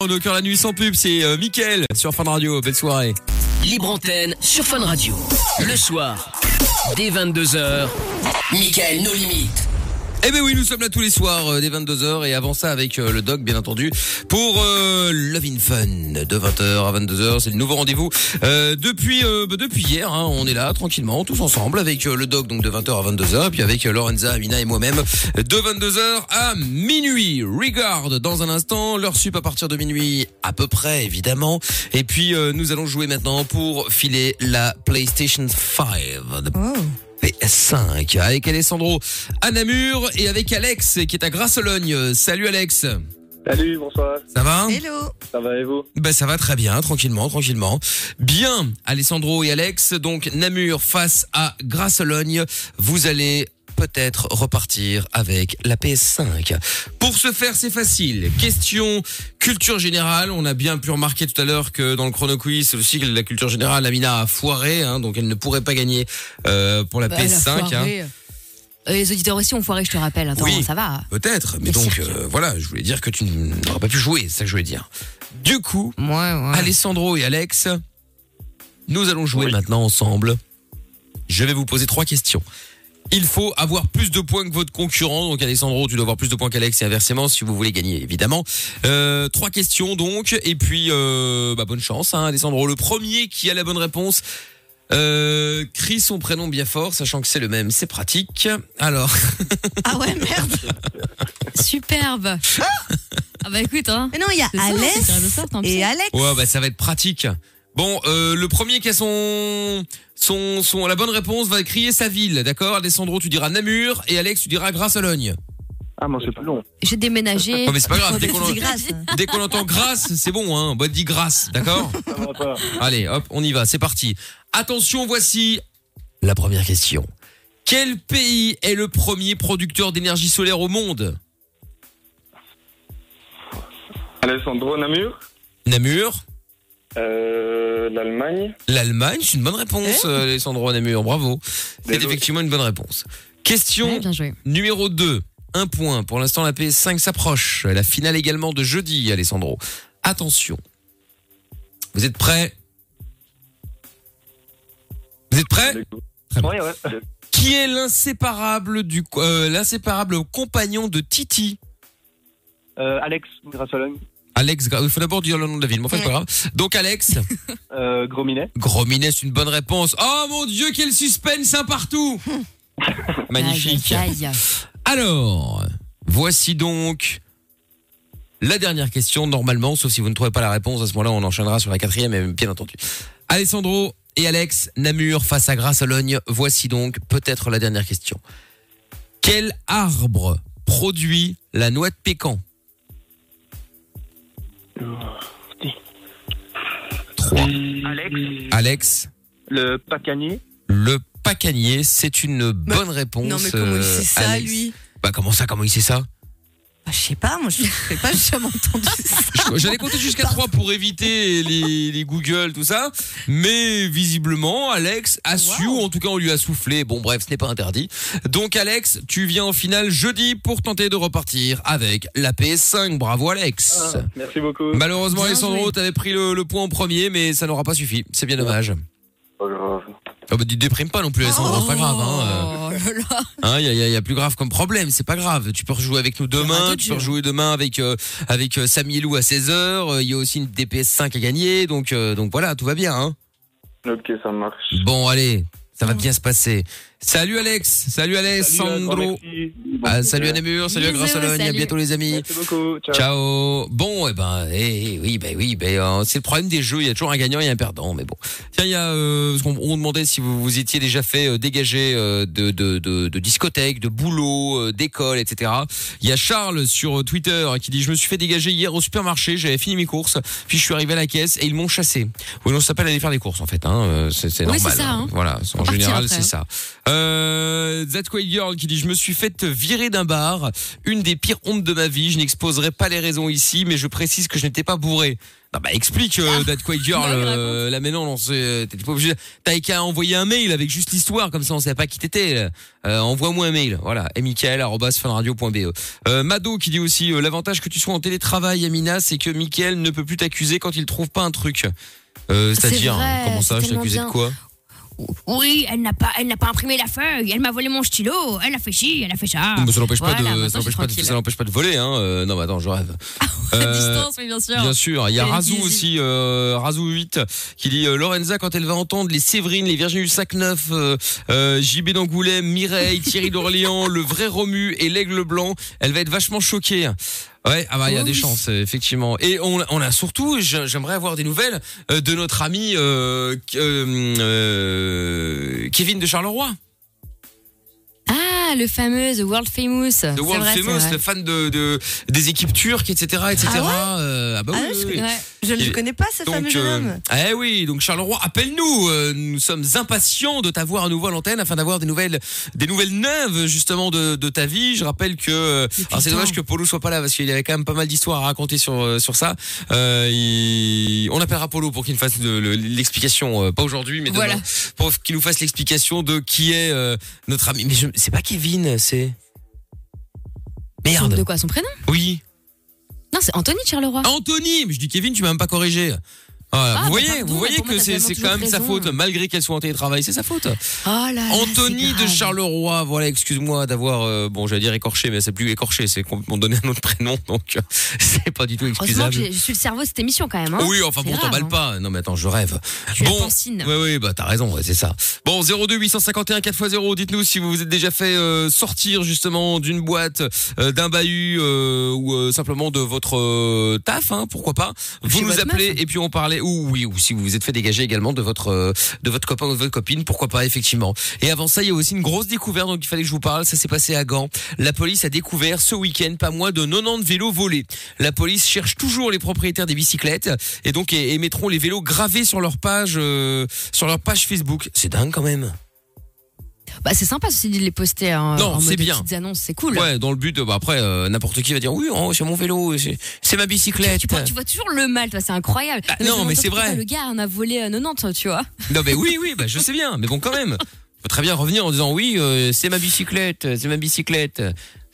Au cœur la nuit sans pub, c'est euh, Mickaël sur Fun Radio. Belle soirée. Libre antenne sur Fun Radio. Le soir, dès 22h, Michael nos limites. Eh ben oui, nous sommes là tous les soirs euh, dès 22h et avant ça avec euh, le doc bien entendu pour euh, Love in Fun de 20h à 22h, c'est le nouveau rendez-vous. Euh, depuis euh, bah, depuis hier, hein, on est là tranquillement tous ensemble avec le doc donc de 20h à 22h puis avec Lorenza, Amina et moi-même de 22h à minuit. Regarde dans un instant, l'heure sup à partir de minuit à peu près évidemment et puis nous allons jouer maintenant pour filer la PlayStation 5. de PS5 avec Alessandro à Namur et avec Alex qui est à Grasse-Logne. Salut Alex. Salut, bonsoir. Ça va Hello. Ça va et vous? Ben ça va très bien, tranquillement, tranquillement. Bien, Alessandro et Alex, donc Namur face à Grasse-Logne, vous allez peut-être repartir avec la PS5. Pour ce faire, c'est facile. Question culture générale. On a bien pu remarquer tout à l'heure que dans le chrono quiz, c'est aussi que la culture générale, Amina a foiré, hein, donc elle ne pourrait pas gagner euh, pour la Bah, elle a PS5. hein. Euh, Les auditeurs aussi ont foiré, je te rappelle. Attends, Oui. ça va. Peut-être, mais donc euh, voilà, je voulais dire que tu n'aurais pas pu jouer, c'est ça que je voulais dire. Du coup, Ouais, ouais. Alessandro et Alex, nous allons jouer Oui. maintenant ensemble. Je vais vous poser trois questions. Il faut avoir plus de points que votre concurrent. Donc Alessandro, tu dois avoir plus de points qu'Alex et inversement si vous voulez gagner, évidemment. Euh, trois questions donc, et puis euh, bah, bonne chance, hein, Alessandro. Le premier qui a la bonne réponse. Euh, crie son prénom bien fort, sachant que c'est le même, c'est pratique. Alors, Ah ouais, merde. Superbe. Ah bah écoute, hein. Mais non, il y a Alès hein, tu et. Alex. Ouais, bah ça va être pratique. Bon, euh, le premier qui a son, son, son, la bonne réponse va crier sa ville, d'accord? Alessandro, tu diras Namur et Alex, tu diras Grasse-Logne. Ah, moi c'est plus long. J'ai déménagé. Oh, mais c'est pas grave, dès qu'on, entend Grasse, c'est bon, hein. Bah, dis Grasse, d'accord? Allez, hop, on y va, c'est parti. Attention, voici la première question. Quel pays est le premier producteur d'énergie solaire au monde? Alessandro Namur, Namur euh, l'Allemagne, L'Allemagne, c'est une bonne réponse, euh, Alessandro Namur, bravo. C'est effectivement une bonne réponse. Question Ouais, bien joué. Numéro 2, un point. Pour l'instant, la PS5 s'approche. La finale également de jeudi, Alessandro. Attention. Vous êtes prêts Vous êtes prêts Très bien. Ouais, ouais. Qui est l'inséparable du euh, l'inséparable compagnon de Titi? Euh, Alex, Grassologne, Alex, il faut d'abord dire le nom de la ville, mais enfin c'est pas grave. Donc Alex, euh, Grominet, Grominet, c'est une bonne réponse. Oh mon dieu, quel suspense un partout Magnifique. Aïe, aïe, aïe. Alors, voici donc la dernière question, normalement, sauf si vous ne trouvez pas la réponse, à ce moment-là, on enchaînera sur la quatrième, et bien entendu. Alessandro et Alex, Namur face à Grasse-Logne, voici donc peut-être la dernière question. Quel arbre produit la noix de pécan? Alex, Alex, le Pacanier, le pacanier, c'est une bonne réponse. Non, mais comment il euh, sait ça, Alex. lui? Bah comment ça, comment il sait ça? Bah, Je sais pas, moi je sais pas, j'ai jamais entendu ça. J'allais compter jusqu'à 3 pour éviter les, les Google, tout ça. Mais visiblement, Alex a su, ou en tout cas on lui a soufflé. Bon bref, ce n'est pas interdit. Donc Alex, tu viens en finale jeudi pour tenter de repartir avec la PS5. Bravo Alex. Ah, merci beaucoup. Malheureusement Bien Alessandro, t'avais pris le, le point en premier, mais ça n'aura pas suffi. C'est bien dommage. Pas grave. Oh, bah, tu te déprimes pas non plus Alessandro, c'est pas grave. Hein, Là là. Hein, il y, a, il y a- il y a plus grave comme problème, c'est pas grave. Tu peux rejouer avec nous demain, tu peux rejouer demain avec euh, avec euh, Samy Lou à 16h, il y a aussi une DPS 5 à gagner, donc euh, donc voilà, tout va bien hein. Ok, ça marche. Bon, allez, ça va bien se passer. Salut Alex, salut Alessandro. Salut, grand. Ah, salut à Namur, salut à Grasse-Logne, à bientôt les amis. Merci beaucoup. Ciao. Ciao. Bon, eh ben, eh, eh, oui, ben oui, ben euh, c'est le problème des jeux. Il y a toujours un gagnant et un perdant, mais bon. Tiens, il y a, euh, qu'on on demandait si vous vous étiez déjà fait euh, dégager euh, de, de, de, de discothèques, de boulot, euh, d'école, etc. Il y a Charles sur Twitter qui dit je me suis fait dégager hier au supermarché, j'avais fini mes courses, puis je suis arrivé à la caisse et ils m'ont chassé. Oui, ça s'appelle aller faire des courses en fait. Hein, c'est Oui, normal. c'est ça, hein. Voilà, en général c'est hein. ça. Euh, That Quiet Girl qui dit je me suis fait virer d'un bar, une des pires hontes de ma vie. Je n'exposerai pas les raisons ici, mais je précise que je n'étais pas bourré. Non bah explique euh, That Quiet Girl. Ouais, euh, là mais non, non c'est- t'étais pas obligé. T'avais qu'à envoyer un mail avec juste l'histoire comme ça on savait pas qui t'étais. Euh, Envoie-moi un mail. Voilà. Et michael@funradio.be. Euh, Mado qui dit aussi euh, l'avantage que tu sois en télétravail, Amina, c'est que Michael ne peut plus t'accuser quand il trouve pas un truc. Euh, C'est C'est-à-dire comment ça Je t'accusais de quoi? Oui, elle n'a pas, elle n'a pas imprimé la feuille. Elle m'a volé mon stylo. Elle a fait ci, elle a fait ça. Non, mais ça n'empêche Voilà, pas de, ça n'empêche pas de, pas de voler, hein. Euh, non, mais attends, je rêve. À Euh, distance, oui, bien sûr. Bien sûr, il y a Razou aussi, euh, Razou 8, qui dit euh, Lorenza quand elle va entendre les Séverine, les Virginies du Sac Neuf, euh, euh, JB d'Angoulême, Mireille, Thierry d'Orléans, le vrai Romu et l'Aigle Blanc, elle va être vachement choquée. Ouais, ah bah il y a Oh des chances effectivement. Et on, on a surtout, j'ai- j'aimerais avoir des nouvelles euh, de notre ami euh, euh, Kevin de Charleroi. Ah, le fameux, the world famous. The World vrai, Famous, le fan de, de des équipes turques, etc., etc. Ah ouais Euh, ah bah Ah oui, je- oui. Ouais. Je ne le connais pas, ce fameux Donc, jeune euh, eh oui, donc Charleroi, appelle-nous. euh, nous sommes impatients de t'avoir à nouveau à l'antenne afin d'avoir des nouvelles, des nouvelles neuves justement de, de ta vie. Je rappelle que, alors c'est dommage que Polo soit pas là parce qu'il y avait quand même pas mal d'histoires à raconter sur sur ça. Euh, il- on appellera Polo pour qu'il nous fasse l'explication, pas aujourd'hui, mais demain, Voilà. pour qu'il nous fasse l'explication de qui est notre ami. Mais je, c'est pas Kevin, c'est merde. De quoi son prénom? Oui, Non, c'est Anthony de Charleroi. Anthony. Mais je dis Kevin, tu m'as même pas corrigé. Voilà, Ah, vous bah, voyez, vous voyez que c'est quand même sa faute, malgré qu'elle soit en télétravail, c'est sa faute. Oh là là. Anthony de. Charleroi, voilà, excuse-moi d'avoir, euh, bon, j'allais dire écorché, mais c'est plus écorché, c'est complètement donné un autre prénom, donc euh, c'est pas du tout excusable. je suis le cerveau de cette émission quand même. Hein. Oui, enfin bon, t'emballes hein. pas. Non, mais attends, je rêve. Bon, oui, oui, bah t'as raison, ouais, c'est ça. Bon, 02 851 4x0, dites-nous si vous vous êtes déjà fait euh, sortir justement d'une boîte, euh, d'un bahut euh, ou euh, simplement de votre taf, hein, pourquoi pas. Vous chez nous appelez meuf. et puis on parlait, ou oui, ou si vous vous êtes fait dégager également de votre euh, de votre copain ou de votre copine, pourquoi pas effectivement. Et avant ça, il y a aussi une grosse découverte donc il fallait que je vous parle. Ça s'est passé à Gand. La police a découvert ce week-end pas moins de 90 vélos volés. La police cherche toujours les propriétaires des bicyclettes et donc et, et mettront les vélos gravés sur leur page euh, sur leur page Facebook. C'est dingue quand même. Bah, c'est sympa ceci de les poster hein, Non, en c'est mode bien. petites annonces, c'est cool. Ouais, dans le but, bah après euh, n'importe qui va dire oui, oh, c'est mon vélo, c'est ma bicyclette. Tu, vois- tu vois toujours le mal, toi, c'est incroyable. Bah, non, mais c'est vrai. Le gars en a volé euh, 90, tu vois. Non mais oui, oui, bah je sais bien, mais bon quand même. Faut très bien revenir en disant oui, euh, c'est ma bicyclette, c'est ma bicyclette.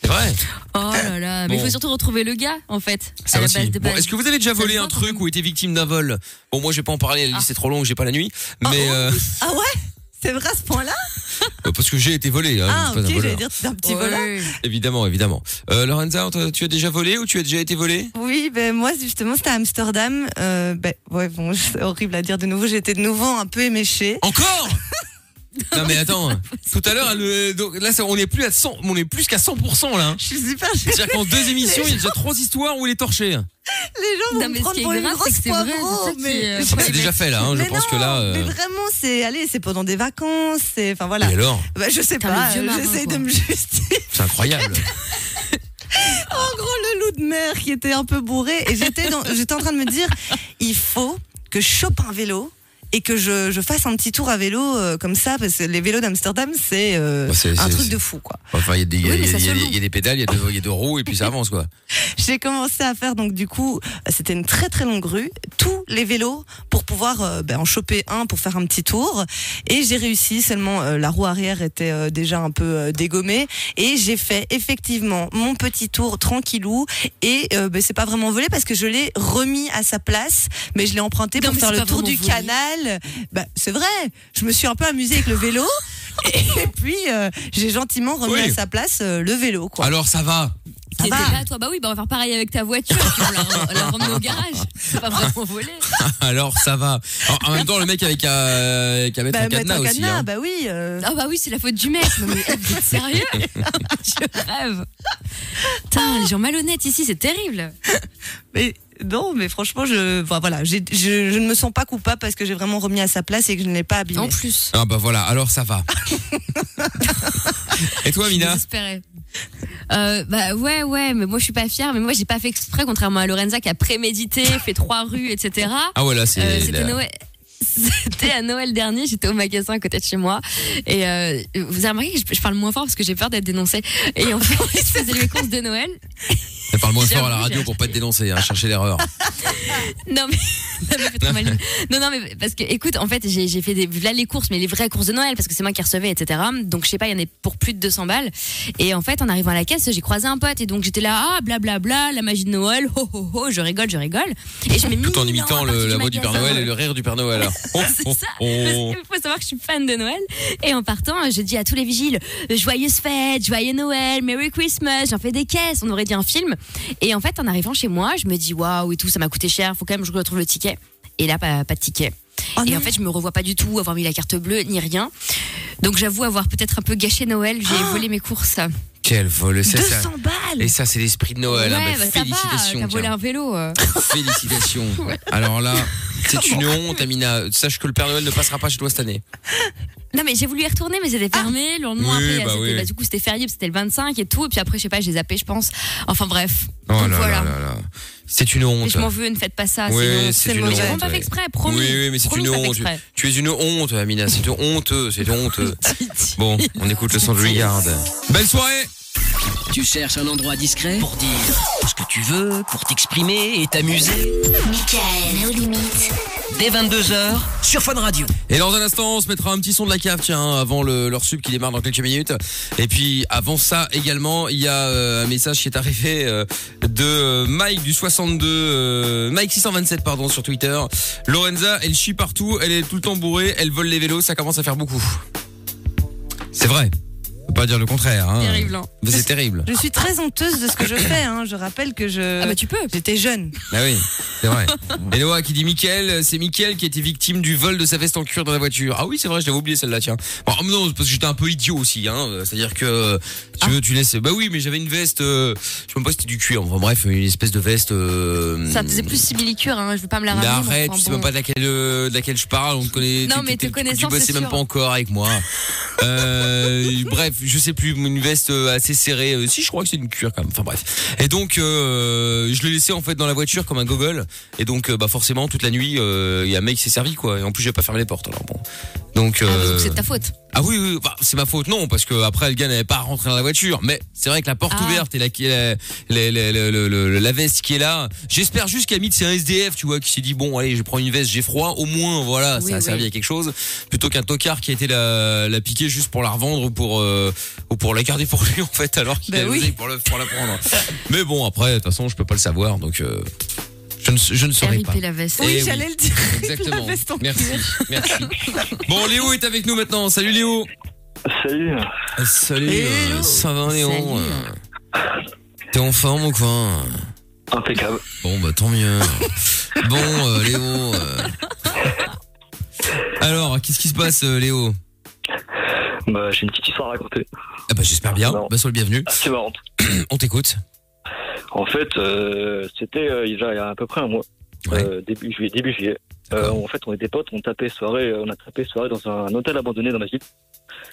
C'est vrai. Oh là là, mais il Bon. faut surtout retrouver le gars, en fait. Ça aussi. Bon, est-ce que vous avez déjà volé un truc même. ou été victime d'un vol? Bon, moi, je vais pas en parler. La liste Ah. c'est trop long, j'ai pas la nuit. Mais euh, Ah ouais? C'est vrai à ce point-là euh, parce que j'ai été volé. Hein, Ah je suis pas ok, un j'allais voleur. dire que c'était un petit Ouais. voleur. Évidemment, évidemment. Euh, Lorenza, toi, tu as déjà volé ou tu as déjà été volé? Oui, ben moi justement c'était à Amsterdam. Euh, ben ouais bon, c'est horrible à dire de nouveau. J'étais de nouveau un peu éméchée. Encore? Non mais attends, tout à l'heure, le- donc, là, ça- on est plus à 100, on est plus qu'à 100% là. hein. Je suis super. C'est-à-dire qu'en deux émissions, il y a déjà trois histoires où il est torché. Les gens vont Non, me mais ce prendre qui est pour une grave, c'est grosse que c'est vrai, c'est poivreau, ça qui mais- est- c'est déjà fait là, hein, je Mais pense non, que là. Mais euh, vraiment, c'est allez, c'est pendant des vacances, c'est enfin voilà. Et alors Bah, je sais Putain, pas, le vieux marin, j'essaye quoi. de me justifier. C'est incroyable. En gros, le loup de mer qui était un peu bourré et j'étais dans- j'étais en train de me dire, il faut que je chope un vélo et que je, je fasse un petit tour à vélo euh, comme ça parce que les vélos d'Amsterdam c'est euh, Bah, c'est- un c'est- truc c'est- de fou quoi. Enfin, il y a des, il y a- Oui, mais il y a- ça il y a se des- loue. il y a des pédales, il y a deux, il y a deux roues et puis ça avance quoi. J'ai commencé à faire donc du coup c'était une très très longue rue, tous les vélos pour pouvoir euh, ben, en choper un pour faire un petit tour et j'ai réussi seulement euh, la roue arrière était euh, déjà un peu euh, dégommée et j'ai fait effectivement mon petit tour tranquillou et euh, ben, c'est pas vraiment volé parce que je l'ai remis à sa place mais je l'ai emprunté Non, pour mais faire c'est le pas tour vraiment du volé. canal. Bah, c'est vrai, je me suis un peu amusée avec le vélo et puis euh, j'ai gentiment remis Oui. à sa place euh, le vélo quoi. Alors ça va. Ça T'étais va. là, toi, bah oui, bah on va faire pareil avec ta voiture, puis on la, la ramener au garage. C'est pas vraiment volé. Alors ça va. Alors, en même temps, le mec avec qu'à qu'à mettre Bah, un cadenas un aussi. cadenas, hein. bah oui. euh. Ah bah oui, c'est la faute du mec. Non mais eh, vous êtes sérieux? Je rêve. Putain, les gens malhonnêtes ici, c'est terrible. Mais non, mais franchement, je, enfin, voilà, j'ai- je, je ne me sens pas coupable parce que j'ai vraiment remis à sa place et que je ne l'ai pas abîmé. En plus. Ah bah voilà, alors ça va. Et toi, Mina. Euh, bah ouais ouais mais moi je suis pas fière mais moi j'ai pas fait exprès contrairement à Lorenza qui a prémédité fait trois rues etc Ah ouais là c'est. Euh, c'était la- Noël C'était à Noël dernier, j'étais au magasin à côté de chez moi. Et euh, vous avez remarqué que je, je parle moins fort parce que j'ai peur d'être dénoncée. Et en fait, je faisais mes courses de Noël. Parle moins fort à la radio pour pas te dénoncer, hein, chercher l'erreur. Non mais ça me fait trop mal. Non non mais parce que écoute en fait j'ai fait des là les courses mais les vraies courses de Noël parce que c'est moi qui recevais etc. Donc je sais pas il y en a pour plus de 200 balles et en fait en arrivant à la caisse j'ai croisé un pote et donc j'étais là ah blablabla la magie de Noël ho ho ho je rigole je rigole et je mets Tout en imitant le- la voix du Père. Noël et le rire du Père Noël. Oh, C'est oh, ça. oh. Parce qu'il faut savoir que je suis fan de Noël. Et en partant, je dis à tous les vigiles, joyeuse fête, joyeux Noël, Merry Christmas. J'en fais des caisses. On aurait dit un film. Et en fait, en arrivant chez moi, je me dis, waouh et tout, ça m'a coûté cher. Faut quand même que je retrouve le ticket. Et là, pas, pas de ticket. Oh et non. en fait, je me revois pas du tout avoir mis la carte bleue ni rien. Donc j'avoue avoir peut-être un peu gâché Noël. J'ai Ah. volé mes courses. Quel vol. Ça, ça- 200 balles Et ça, c'est l'esprit de Noël. hein. ouais, Bah, bah, ça va. félicitations. T'as volé un vélo. euh. Félicitations. Alors là, c'est une honte, Amina. Sache que le Père Noël ne passera pas chez toi cette année. Non mais j'ai voulu y retourner mais c'était fermé. Le lendemain Oui, après, bah oui. bah, du coup c'était férié, c'était le 25 et tout. Et puis après, je sais pas, j'ai zappé, je pense. Enfin bref. Oh Donc là voilà. là là là. C'est une honte. je m'en veux, ne faites pas ça. Oui, c'est c'est honte. une J'ai pas fait exprès, promis. Oui, oui, mais c'est une honte. Tu es une honte, Amina. C'est honteux. C'est honteux. Bon, on écoute le son de Regard. Belle soirée. Tu cherches un endroit discret pour dire ce que tu veux, pour t'exprimer et t'amuser. Michael, nos limites. Dès 22h sur Fun Radio. Et dans un instant, on se mettra un petit son de la cave, tiens, avant le, leur sub qui démarre dans quelques minutes. Et puis avant ça également, il y a euh, un message qui est arrivé euh, de euh, Mike du 62, euh, Mike 627 pardon sur Twitter. Lorenza, elle chie partout, elle est tout le temps bourrée, elle vole les vélos, ça commence à faire beaucoup. C'est vrai. Faut pas dire le contraire. Hein. Terrible, hein. Mais c'est terrible. Je suis très honteuse de ce que je fais. Hein. Je rappelle que je. Ah bah tu peux. J'étais jeune. Ah oui, c'est vrai. Et Noah qui dit Mickaël, c'est Mickaël qui a été victime du vol de sa veste en cuir dans la voiture. Ah oui, c'est vrai, je l'avais oublié celle-là, tiens. Bon, mais non, parce que j'étais un peu idiot aussi, hein. C'est-à-dire que, tu veux, tu laisses, bah oui, mais j'avais une veste, euh, je sais même pas si c'était du cuir. Enfin bref, une espèce de veste, euh, Ça faisait plus simili-cuir, hein. je veux pas me la ramener. mais arrête, enfin, tu sais bon. même pas de laquelle, euh, de laquelle je parle, on te connaît. Non, tu- mais tu- te tu- connaissant, c'est même pas encore avec moi. Euh, bref, je sais plus, une veste euh, assez serrée. euh, Si, je crois que c'est une cuir quand même. Enfin bref. Et donc, euh, je l'ai laissé en fait dans la voiture comme un gogol. Et donc, bah forcément, toute la nuit, euh, il y a un mec qui s'est servi quoi. Et en plus, j'ai pas fermé les portes. Alors bon. Donc, Ah, euh, c'est de ta faute. Ah oui, oui, bah, c'est ma faute, non, parce que après le gars n'avait pas rentré dans la voiture. Mais c'est vrai que la porte Ah. ouverte et la, la, la, la, veste qui est là, j'espère juste qu'Amid c'est un SDF, tu vois, qui s'est dit bon, allez, je prends une veste, j'ai froid, au moins, voilà, Oui, ça a oui. servi à quelque chose, plutôt qu'un tocard qui a été la, la piquer juste pour la revendre ou pour euh, ou pour la garder pour lui en fait, alors qu'il Bah a oui. pour, le, pour la prendre. Mais bon, après, de toute façon, je peux pas le savoir, donc euh, je ne je ne saurais pas. La veste. Eh Oui, oui. j'allais le dire. Exactement. La veste en Merci, merci. Bon, Léo est avec nous maintenant. Salut Léo. Salut. Salut, euh, ça va Léo Salut. euh, T'es en forme ou quoi Impeccable. Bon bah tant mieux. bon euh, Léo. euh, Alors, qu'est-ce qui se passe euh, Léo Bah, j'ai une petite histoire à raconter. ah bah, J'espère bien, Non. bah sois le bienvenu. Assez marrante. On t'écoute. En fait, euh, c'était euh, il y a à peu près un mois. Ouais. Euh, début juillet. Début juillet. Euh, en fait, on était potes, on tapait soirée, on a tapé soirée dans un hôtel abandonné dans ma ville.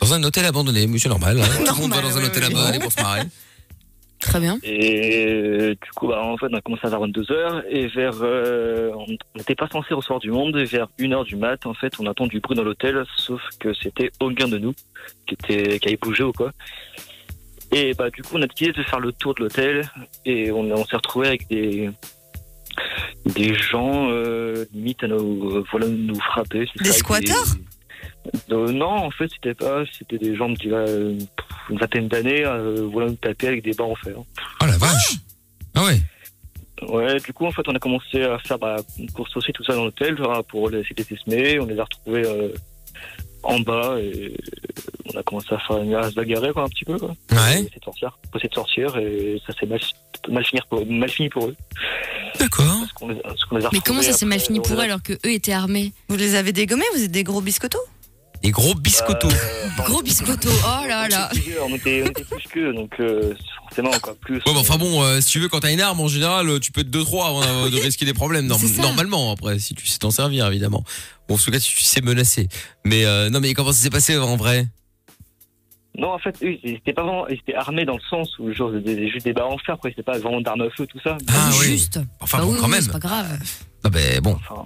Dans un hôtel abandonné, monsieur normal. hein. Tout le monde va Normal, dans un hôtel aller pour se marrer. Très bien. Et du coup, bah, en fait, on a commencé à vers 22h et vers, euh, on n'était pas censé recevoir du monde et vers 1h du mat, en fait, on attend du bruit dans l'hôtel, sauf que c'était aucun de nous qui était, qui avait bougé ou quoi. Et bah, du coup, on a décidé de faire le tour de l'hôtel et on, on s'est retrouvé avec des, des gens, euh, limite à nous, euh, voilà, nous frapper. Des ça, squatteurs? Euh, Non, en fait, c'était pas, c'était des gens qui, euh, une vingtaine d'années, euh, voilà, nous taper avec des barres en fer. Oh la vache Ah ouais Ouais, du coup, en fait, on a commencé à faire bah, une course aussi, tout ça dans l'hôtel, pour les essayer de les semer. On les a retrouvés euh, en bas et on a commencé à, faire, à se bagarrer quoi, un petit peu. Quoi. Ouais. On essaie de sortir et ça s'est mal, mal, finir pour, mal fini pour eux. D'accord. Parce qu'on les, parce qu'on les a Mais comment ça s'est mal fini pour eux alors que eux étaient armés? Vous les avez dégommés Vous êtes des gros biscottos? Des gros biscottos. Euh, Gros biscotto, oh là là. on était On était, plus qu'eux, donc euh, forcément encore plus. Ouais, bah, enfin bon, euh, si tu veux, quand t'as une arme, en général, tu peux être 2-3 avant euh, de risquer des problèmes. norm- normalement, après, si tu sais t'en servir, évidemment. Bon, en tout cas, si tu sais menacer. Mais euh, non, mais comment ça s'est passé en vrai? Non, en fait, eux, ils étaient pas vraiment, ils étaient armés dans le sens où genre des, juste des barres en fer, quoi. C'était pas vraiment d'armes à feu, tout ça. Ah oui. Juste. Enfin Bah bon, oui, quand oui, même. C'est pas grave. Ah ben bon. Enfin,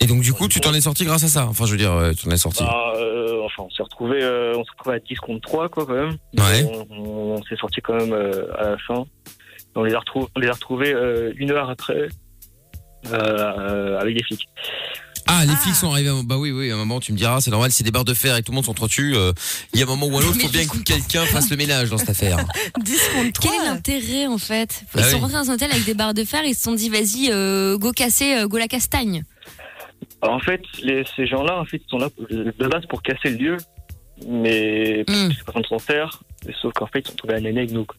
Et donc du coup, tu t'en es sorti grâce à ça? Enfin, je veux dire, euh, tu t'en es sorti. Bah, euh, enfin, on s'est retrouvé, euh, on s'est retrouvé à 10 contre 3, quoi, quand même. Ouais. On, on- on s'est sorti quand même euh, à la fin. On les a retrouvés, on les a retrouvés euh, une heure après euh, euh, avec des flics. Ah, les Ah. flics sont arrivés. à un- Bah oui, oui. À un moment, tu me diras, c'est normal. C'est des barres de fer et tout le monde s'entretue. euh, Il y a un moment ou un autre, Mais faut bien que quelqu'un fasse le ménage dans cette affaire. 10 contre 3. Quel est l'intérêt en fait? Ils Bah sont oui. rentrés dans un hôtel avec des barres de fer, ils se sont dit vas-y, euh, go casser, euh, go la castagne. Alors, en fait, les, ces gens-là, en fait, ils sont là de base pour casser le lieu, mais Hmm. c'est personne s'en sert. Sauf qu'en fait, ils sont trouvés à néné avec nous. quoi.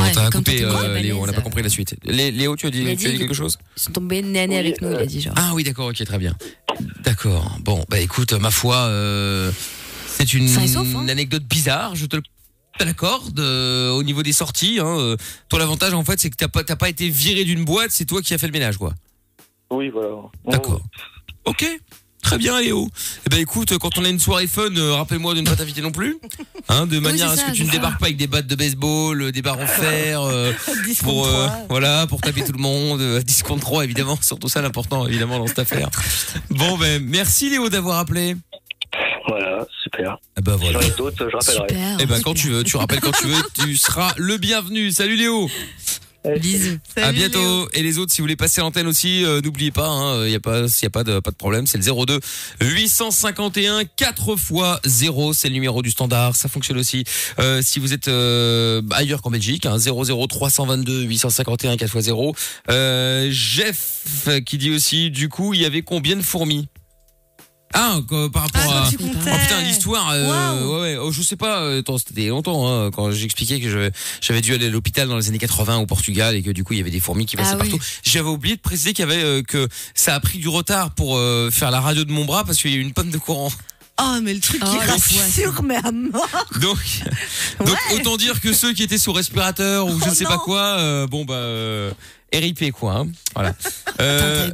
Attends, Ouais, t'as coupé, euh, Léo. On n'a pas compris la suite. Lé- Léo, tu as dit, tu as quelque chose Ils sont tombés nez Oui, avec nous, il euh, a dit genre. Ah oui, d'accord. Ok, très bien. D'accord. Bon, bah écoute, ma foi, euh, c'est une sauf, hein. anecdote bizarre. Je te le euh, au niveau des sorties. Hein, euh, toi, l'avantage en fait, c'est que t'as pas t'as pas été viré d'une boîte. C'est toi qui as fait le ménage, quoi. Oui, voilà. D'accord. Ok. Très bien, Léo. Eh ben écoute, quand on a une soirée fun, euh, rappelle-moi de ne pas t'inviter non plus, hein, de manière à ce que tu ne débarques pas avec des battes de baseball, euh, des barres en fer, euh, 10 pour contre euh, 3. voilà, pour taper tout le monde, euh, 10 contre 3 évidemment, surtout ça l'important évidemment dans cette affaire. Bon ben merci Léo d'avoir appelé. Voilà, super. Ah bah Si voilà. j'en ai d'autres, je rappellerai. Super. Eh ben quand tu veux, tu rappelles quand tu veux, tu seras le bienvenu. Salut Léo. Bisous. à bientôt. Léo. Et les autres, si vous voulez passer l'antenne aussi, euh, n'oubliez pas, il hein, y a pas, s'il y a pas de pas de problème, c'est le 02 851 4 fois 0, c'est le numéro du standard. Ça fonctionne aussi euh, si vous êtes euh, ailleurs qu'en Belgique, hein, 00 322 851 4 fois 0. Euh, Jeff qui dit aussi, du coup, il y avait combien de fourmis? Ah, que- par rapport Ah, à. tu. Oh putain, l'histoire, euh, ouais, ouais, oh, je sais pas, euh, attends, c'était longtemps, hein, quand j'expliquais que je- j'avais dû aller à l'hôpital dans les années 80 au Portugal et que du coup il y avait des fourmis qui passaient Ah oui. partout. J'avais oublié de préciser qu'il y avait euh, que ça a pris du retard pour euh, faire la radio de mon bras parce qu'il y a eu une panne de courant. Oh, mais le truc Oh, qui rassure, mais à mort. Donc, donc autant dire que ceux qui étaient sous respirateur ou je Oh ne sais non. pas quoi, euh, bon bah euh, RIP quoi. hein. Voilà. Euh.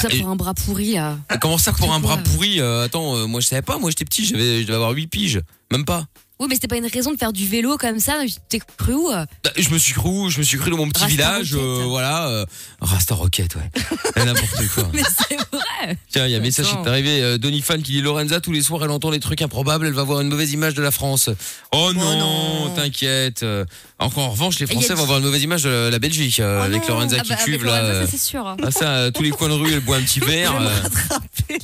Ça pour un bras pourri là. comment ça pour un bras quoi. pourri euh, Attends, euh, moi je savais pas. Moi j'étais petit, j'avais, je devais avoir 8 piges, même pas. Oui, mais c'était pas une raison de faire du vélo comme ça. T'es cru où euh Bah, Je me suis cru, je me suis cru dans mon petit Rasta village, Rocket. euh, voilà. Euh, Rasta Rocket, ouais. Et N'importe quoi. Mais c'est vrai. Tiens, il y a un message qui est arrivé. Euh, Donny Fan qui dit Lorenza, tous les soirs, elle entend des trucs improbables, elle va avoir une mauvaise image de la France. Oh non, non. t'inquiète. Euh, Encore en revanche, les Et il y Français vont avoir une mauvaise image de la, la Belgique euh, Oh avec. Lorenza Ah qui bah, avec cuve là. Lorenza, euh, ça, c'est sûr. Ah ça, euh, tous les coins de rue, elle boit un petit verre. euh.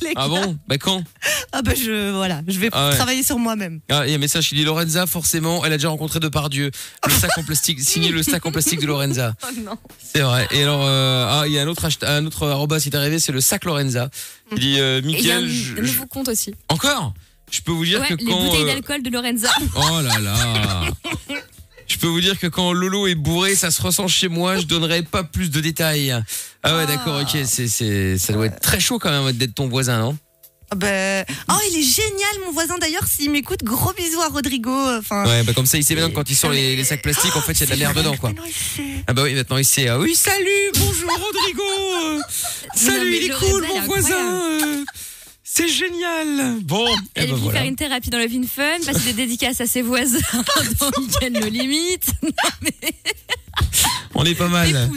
les Ah bon? Bah quand? Ah, bah, je, voilà, je vais Ah ouais. travailler sur moi-même. Ah, il y a un message qui dit Lorenza, forcément, elle a déjà rencontré Depardieu. Le sac en plastique, signé le sac en plastique de Lorenza. Oh non. C'est vrai. Et alors, euh, ah, il y a un autre, un autre arroba qui est arrivé, c'est le sac Lorenza. Il dit, euh, Et il y a un, Mickaël, je- un je- nouveau compte aussi. encore? Je peux vous dire Ouais, que les quand. bouteilles euh, d'alcool de Lorenza. Oh là là Je peux vous dire que quand Lolo est bourré, ça se ressent chez moi, je donnerai pas plus de détails. Ah ouais, d'accord, ok, c'est, c'est, ça doit être très chaud quand même d'être ton voisin, non? Ah ben, oh, il est génial, mon voisin d'ailleurs. S'il m'écoute, gros bisous à Rodrigo. Enfin, Ouais, bah comme ça, il sait que quand il sort les, les sacs plastiques, en fait, il y a de la merde dedans, quoi. Mais non. Ah bah oui, maintenant il sait. Ah oui, salut, bonjour Rodrigo. Salut, mais il est cool, mon voisin. C'est génial. Bon, et Elle est ben voilà. faire une thérapie dans le Vin Fun, passer des dédicaces à ses voisins dans Week-end No Limite. On est pas mal.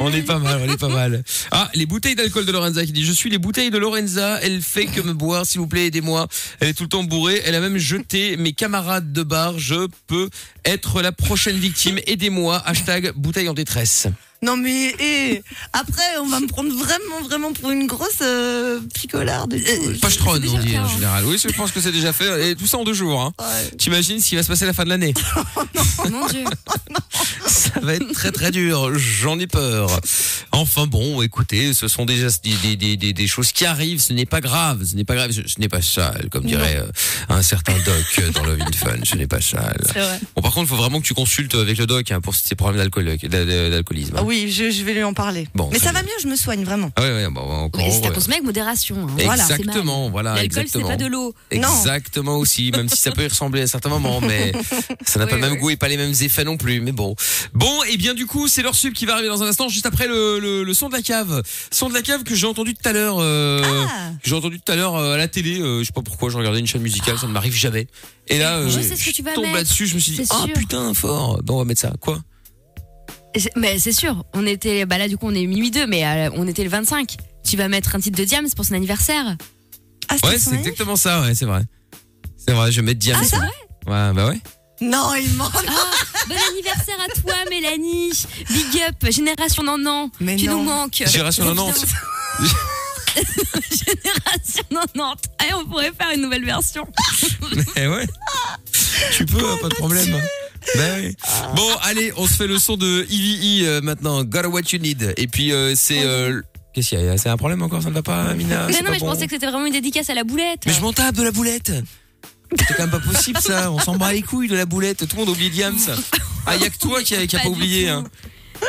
On est pas mal, on est pas mal. Ah, les bouteilles d'alcool de Lorenza qui dit Je suis les bouteilles de Lorenza, elle fait que me boire, s'il vous plaît, aidez-moi. Elle est tout le temps bourrée, elle a même jeté mes camarades de bar, je peux être la prochaine victime, aidez-moi. Hashtag bouteille en détresse. Non mais eh, après on va me prendre vraiment vraiment pour une grosse euh, picolarde. et. Pastron, déjà on dit en hein. général. Oui, je pense que c'est déjà fait. Et tout ça en deux jours. Hein. Ouais. T'imagines ce qui va se passer à la fin de l'année Oh mon dieu. Ça va être très très dur, j'en ai peur. Enfin bon, écoutez, ce sont déjà des, des, des, choses qui arrivent, ce n'est pas grave, ce n'est pas grave, ce, ce n'est pas sale, comme dirait euh, un certain doc euh, dans Love in Fun, ce n'est pas sale. Vrai. Bon par contre, il faut vraiment que tu consultes avec le doc hein, pour ces problèmes d'alcool, d'a- d'alcoolisme. hein. Ah oui, je, je vais lui en parler. Bon, mais ça va bien. mieux, je me soigne vraiment. Ah ouais, ouais, bon, Oui, c'est à consommer avec modération. hein. Exactement, voilà, L'alcool, c'est exactement. pas de l'eau. Non. Exactement aussi, même si ça peut y ressembler à certains moments, mais ça n'a Oui, pas le même oui. goût et pas les mêmes effets non plus. Mais bon, bon, et bien du coup, c'est leur sub qui va arriver dans un instant, juste après le, le, le son de la cave, son de la cave que j'ai entendu tout à l'heure, euh, Ah. que j'ai entendu tout à l'heure euh, à la télé. euh, je sais pas pourquoi, je regardais une chaîne musicale, ça ne m'arrive jamais. Et là, Je euh, sais ce que tu vas tombe là-dessus, je me suis dit, ah sûr. putain, fort. Donc on va mettre ça. Quoi? Mais c'est sûr, on était, bah là du coup on est minuit 2, mais euh, on était le 25. Tu vas mettre un titre de Diams pour son anniversaire. Ah, Ouais, c'est exactement ça, ouais, c'est vrai. C'est vrai, je vais mettre Diams. Ah, c'est vrai? Ouais, bah ouais. Non, il ment. Ah, bon anniversaire à toi Mélanie. Big up, génération Nanan. Mais tu non. nous manques. Génération 90. putain. génération 90. Eh, on pourrait faire une nouvelle version. Eh ouais. Tu peux, hein, pas de problème. Bah oui. Bon, allez, on se fait le son de EVE euh, maintenant. Gotta what you need. Et puis euh, c'est. euh, Qu'est-ce qu'il y a? C'est un problème encore Ça ne va pas, Mina? Mais non, pas mais je pensais que c'était vraiment une dédicace à la boulette. Mais je m'en tape de la boulette. C'est quand même pas possible ça. On s'en bat les couilles de la boulette. Tout le monde oublie Diams. Ah, y a que toi qui a, qui a pas oublié. Hein.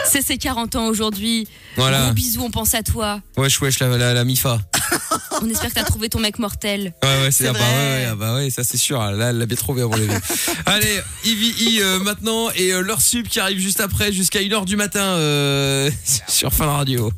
C'est ses 40 ans aujourd'hui. Voilà. Gros bisous, on pense à toi. Wesh, wesh, la, la, la Mifa. On espère que t'as trouvé ton mec mortel. Ouais, ouais, c'est ah bah, vrai. ouais, ouais, ah bah ouais, ça c'est sûr. Là, elle l'a bien trouvé avant les. Allez, EVE euh, maintenant et euh, leur sub qui arrive juste après jusqu'à 1h du matin euh, sur Fin Radio.